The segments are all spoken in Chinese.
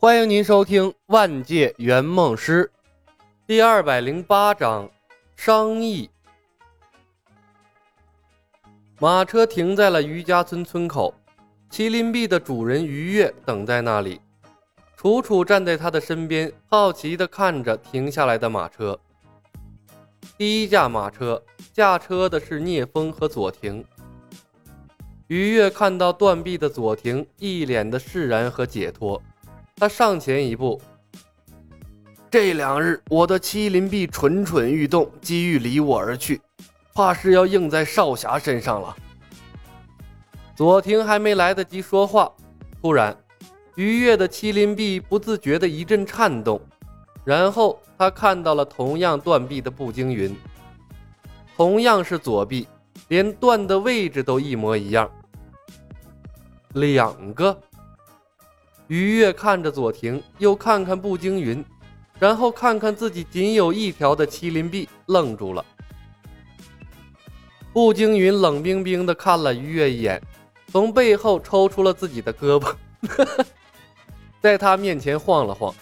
欢迎您收听《万界圆梦师》第二百零八章商议。马车停在了余家村村口，麒麟臂的主人于月等在那里。楚楚站在他的身边，好奇地看着停下来的马车。第一架马车驾车的是聂风和左庭。于月看到断臂的左庭，一脸的释然和解脱。他上前一步。这两日，我的麒麟臂蠢蠢欲动，机遇离我而去，怕是要应在少侠身上了。左庭还没来得及说话，突然，于月的麒麟臂不自觉的一阵颤动，然后他看到了同样断臂的步惊云，同样是左臂，连断的位置都一模一样。两个。于月看着左庭，又看看步惊云，然后看看自己仅有一条的麒麟臂，愣住了。步惊云冷冰冰地看了于月一眼，从背后抽出了自己的胳膊，在他面前晃了晃。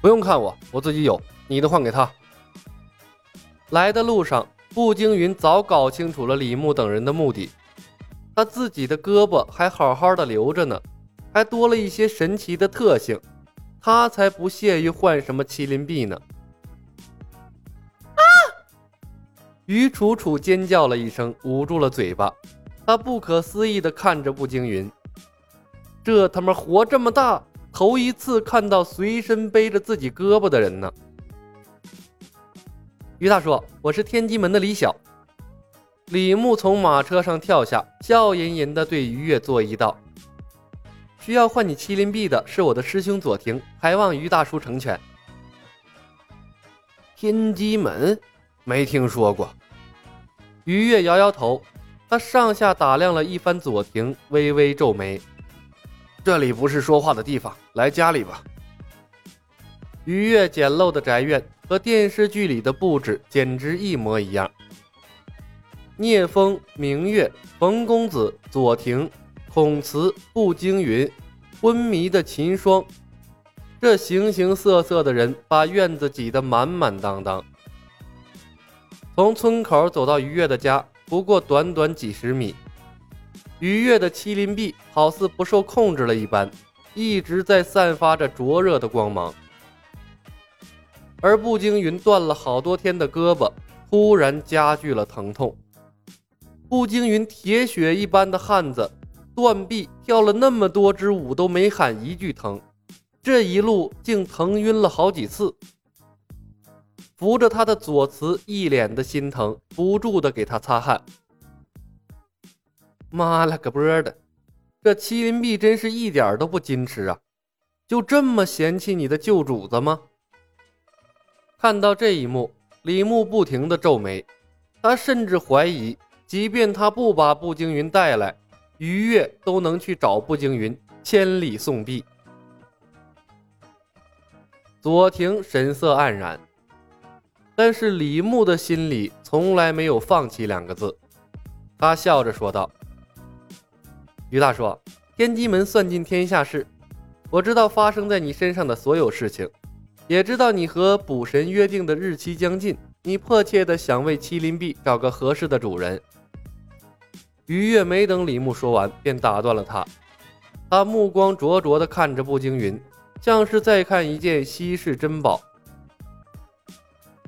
不用看我，我自己有，你的换给他。来的路上，步惊云早搞清楚了李牧等人的目的，他自己的胳膊还好好的留着呢。还多了一些神奇的特性，他才不屑于换什么麒麟臂呢！啊！于楚楚尖叫了一声，捂住了嘴巴。他不可思议地看着步惊云，这他妈活这么大，头一次看到随身背着自己胳膊的人呢！于大叔，我是天机门的李晓。李牧从马车上跳下，笑吟吟地对于越作揖道。需要换你麒麟臂的是我的师兄左庭，还望于大叔成全。天机门没听说过。于月摇摇头，他上下打量了一番左庭，微微皱眉：“这里不是说话的地方，来家里吧。”于月简陋的宅院和电视剧里的布置简直一模一样。聂风、明月、冯公子、左庭。孔慈、步惊云、昏迷的秦霜，这形形色色的人把院子挤得满满当当。从村口走到于月的家，不过短短几十米。于月的麒麟臂好似不受控制了一般，一直在散发着灼热的光芒。而步惊云断了好多天的胳膊，突然加剧了疼痛。步惊云铁血一般的汉子。断臂跳了那么多支舞都没喊一句疼，这一路竟疼晕了好几次。扶着他的左慈一脸的心疼，不住的给他擦汗。妈了个波的，这麒麟臂真是一点都不矜持啊！就这么嫌弃你的旧主子吗？看到这一幕，李牧不停的皱眉，他甚至怀疑，即便他不把步惊云带来。于月都能去找步惊云，千里送臂。左庭神色黯然，但是李牧的心里从来没有放弃两个字。他笑着说道：“于大叔，天机门算尽天下事，我知道发生在你身上的所有事情，也知道你和捕神约定的日期将近，你迫切的想为麒麟臂找个合适的主人。”于月没等李牧说完，便打断了他。他目光灼灼地看着步惊云，像是在看一件稀世珍宝。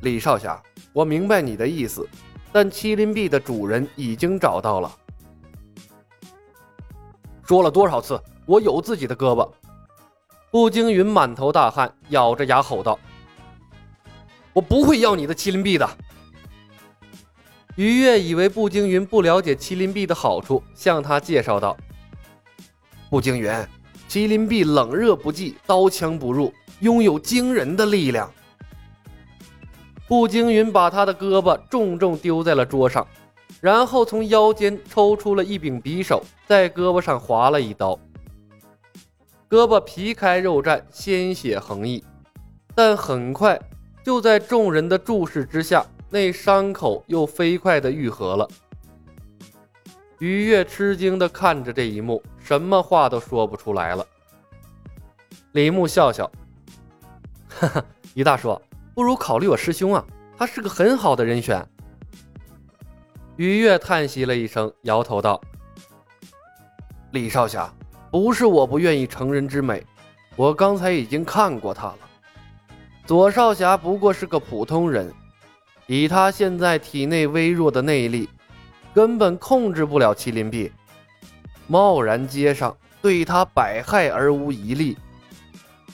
李少侠，我明白你的意思，但麒麟臂的主人已经找到了。说了多少次，我有自己的胳膊。步惊云满头大汗，咬着牙吼道：“我不会要你的麒麟臂的。”于越以为步惊云不了解麒麟臂的好处，向他介绍道：“步惊云，麒麟臂冷热不忌，刀枪不入，拥有惊人的力量。”步惊云把他的胳膊重重丢在了桌上，然后从腰间抽出了一柄匕首，在胳膊上划了一刀，胳膊皮开肉绽，鲜血横溢，但很快就在众人的注视之下。那伤口又飞快地愈合了。于月吃惊地看着这一幕，什么话都说不出来了。李牧笑笑，哈哈，于大叔，不如考虑我师兄啊，他是个很好的人选。于月叹息了一声，摇头道：“李少侠，不是我不愿意成人之美，我刚才已经看过他了。左少侠不过是个普通人，以他现在体内微弱的内力，根本控制不了麒麟臂。贸然接上，对他百害而无一利。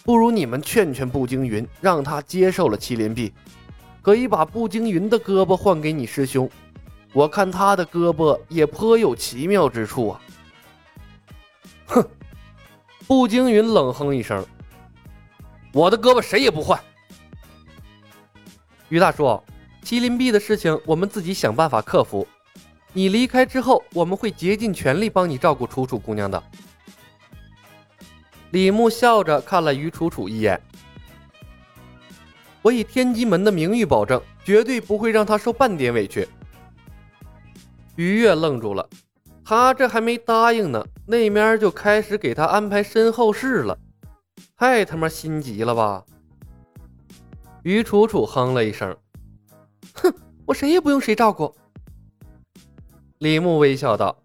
不如你们劝劝步惊云，让他接受了麒麟臂，可以把步惊云的胳膊换给你师兄。我看他的胳膊也颇有奇妙之处啊。”哼，步惊云冷哼一声：“我的胳膊谁也不换。”于大叔，麒麟臂的事情我们自己想办法克服。你离开之后，我们会竭尽全力帮你照顾楚楚姑娘的。李牧笑着看了于楚楚一眼：“我以天机门的名誉保证，绝对不会让她受半点委屈。”于月愣住了，他这还没答应呢，那面就开始给他安排身后事了，太他妈心急了吧！于楚楚哼了一声：“，我谁也不用谁照顾。”李牧微笑道：“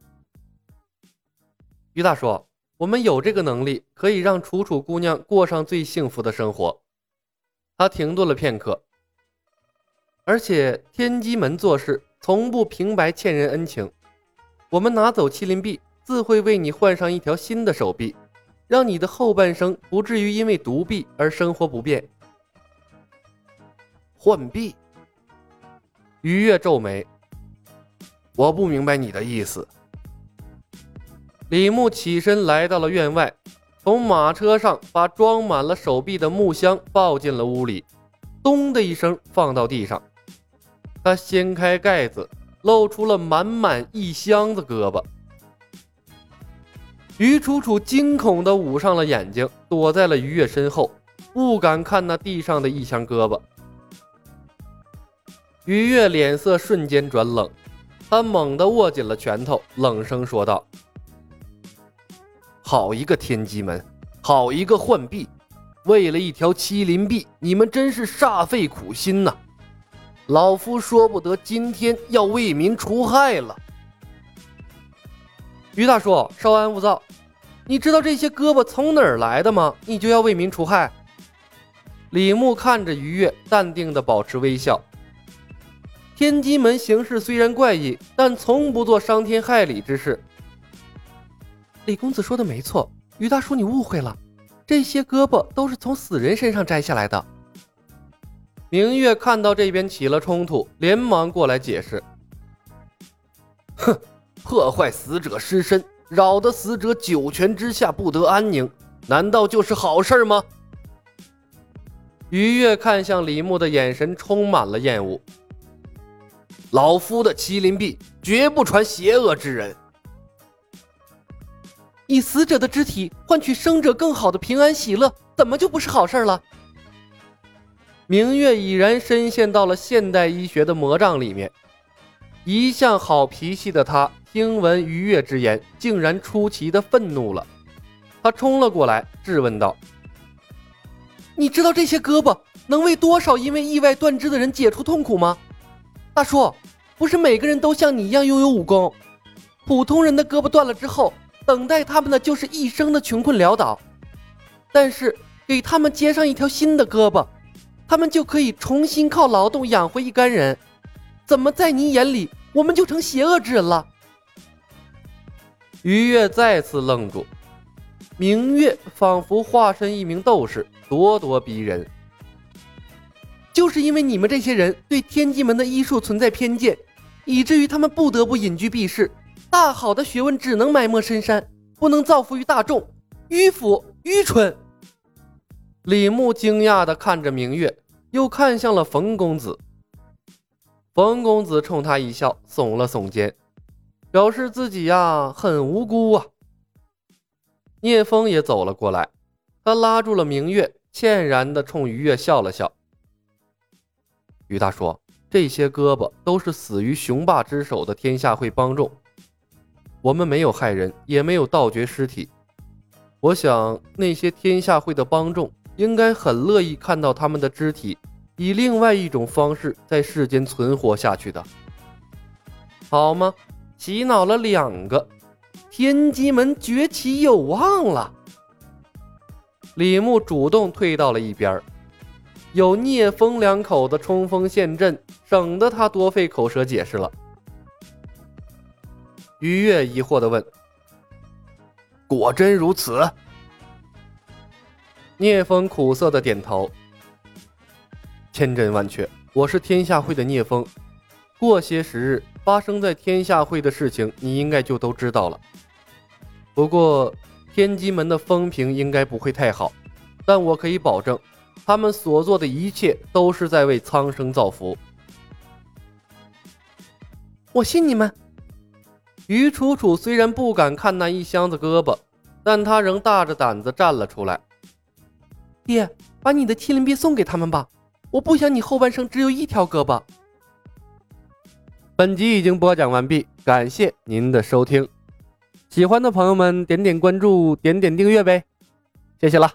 于大叔，我们有这个能力，可以让楚楚姑娘过上最幸福的生活。”他停顿了片刻，而且天机门做事从不平白欠人恩情，我们拿走麒麟臂，自会为你换上一条新的手臂，让你的后半生不至于因为独臂而生活不便。换臂？于月皱眉，我不明白你的意思。李牧起身来到了院外，从马车上把装满了手臂的木箱抱进了屋里，咚的一声放到地上。他掀开盖子，露出了满满一箱子胳膊。于楚楚惊恐地捂上了眼睛，躲在了于月身后，不敢看那地上的一箱胳膊。于月脸色瞬间转冷，他猛地握紧了拳头，冷声说道：“好一个天机门，好一个浣碧，为了一条麒麟臂，你们真是煞费苦心呐！老夫说不得，今天要为民除害了。”于大叔，稍安勿躁，你知道这些胳膊从哪儿来的吗？你就要为民除害？李牧看着于越，淡定地保持微笑。天机门行事虽然怪异，但从不做伤天害理之事。李公子说的没错，于大叔你误会了，这些胳膊都是从死人身上摘下来的。明月看到这边起了冲突，连忙过来解释：“哼，破坏死者尸身，扰得死者九泉之下不得安宁，难道就是好事吗？”于月看向李牧的眼神充满了厌恶。老夫的麒麟臂绝不传邪恶之人。以死者的肢体换取生者更好的平安喜乐，怎么就不是好事了？明月已然深陷到了现代医学的魔障里面，一向好脾气的他，听闻于月之言，竟然出奇的愤怒了。他冲了过来，质问道：“你知道这些胳膊能为多少因为意外断肢的人解除痛苦吗？”大叔，不是每个人都像你一样拥有武功。普通人的胳膊断了之后，等待他们的就是一生的穷困潦倒。但是给他们接上一条新的胳膊，他们就可以重新靠劳动养活一干人。怎么在你眼里，我们就成邪恶之人了？于月再次愣住，明月仿佛化身一名斗士，咄咄逼人。就是因为你们这些人对天机门的医术存在偏见，以至于他们不得不隐居避世。大好的学问只能埋没深山，不能造福于大众。迂腐、愚蠢。李牧惊讶地看着明月，又看向了冯公子。冯公子冲他一笑，耸了耸肩，表示自己呀很无辜啊。聂风也走了过来，他拉住了明月，歉然地冲于月笑了笑。于大叔，这些胳膊都是死于雄霸之手的天下会帮众，我们没有害人，也没有盗掘尸体。我想那些天下会的帮众应该很乐意看到他们的肢体以另外一种方式在世间存活下去的，好吗？洗脑了两个，天机门崛起有望了。李牧主动退到了一边有聂风两口子冲锋陷阵，省得他多费口舌解释了。于越疑惑的问：“果真如此？”聂风苦涩的点头。千真万确，我是天下会的聂风。过些时日，发生在天下会的事情，你应该就都知道了。不过，天机门的风评应该不会太好，但我可以保证，他们所做的一切都是在为苍生造福。我信你们。于楚楚虽然不敢看那一箱子胳膊，但他仍大着胆子站了出来。爹，把你的麒麟臂送给他们吧，我不想你后半生只有一条胳膊。本集已经播讲完毕，感谢您的收听。喜欢的朋友们点点关注，点点订阅呗，谢谢了。